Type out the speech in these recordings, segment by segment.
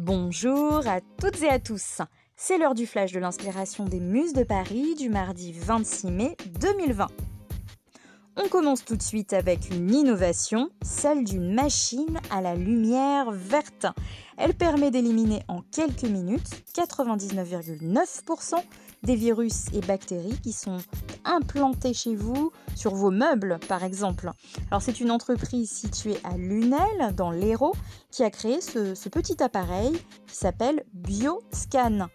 Bonjour à toutes et à tous. C'est l'heure du flash de l'inspiration des Muses de Paris du mardi 26 mai 2020. On commence tout de suite avec une innovation, celle d'une machine à la lumière verte. Elle permet d'éliminer en quelques minutes 99,9% des virus et bactéries qui sont implantés chez vous, sur vos meubles par exemple. Alors c'est une entreprise située à Lunel, dans l'Hérault, qui a créé ce, ce petit appareil qui s'appelle BioScan.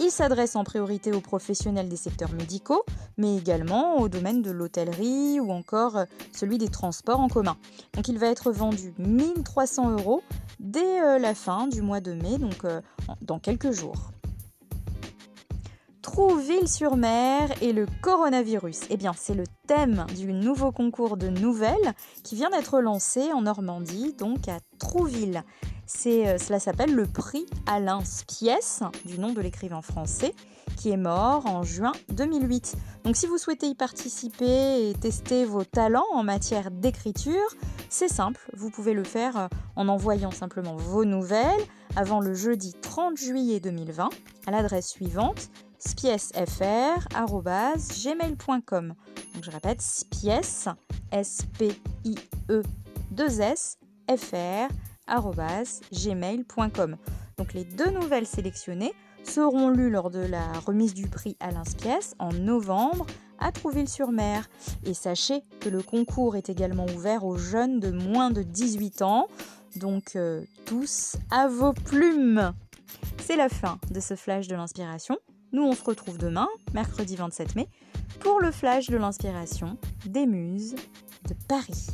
Il s'adresse en priorité aux professionnels des secteurs médicaux, mais également au domaine de l'hôtellerie ou encore euh, celui des transports en commun. Donc il va être vendu 1300 euros dès euh, la fin du mois de mai, donc euh, dans quelques jours. Trouville-sur-Mer et le coronavirus. Eh bien, c'est le thème du nouveau concours de nouvelles qui vient d'être lancé en Normandie, donc à Trouville. Euh, cela s'appelle le prix Alain Spiès, du nom de l'écrivain français, qui est mort en juin 2008. Donc si vous souhaitez y participer et tester vos talents en matière d'écriture, c'est simple, vous pouvez le faire euh, en envoyant simplement vos nouvelles avant le jeudi 30 juillet 2020 à l'adresse suivante spiesfr.gmail.com. Donc je répète, spies, S-P-I-E 2 S, F-R, gmail.com. Donc les deux nouvelles sélectionnées seront lues lors de la remise du prix Alain Spiès en novembre à Trouville-sur-Mer. Et sachez que le concours est également ouvert aux jeunes de moins de 18 ans. Donc euh, tous à vos plumes. C'est la fin de ce flash de l'inspiration. Nous on se retrouve demain, mercredi 27 mai, pour le flash de l'inspiration des muses de Paris.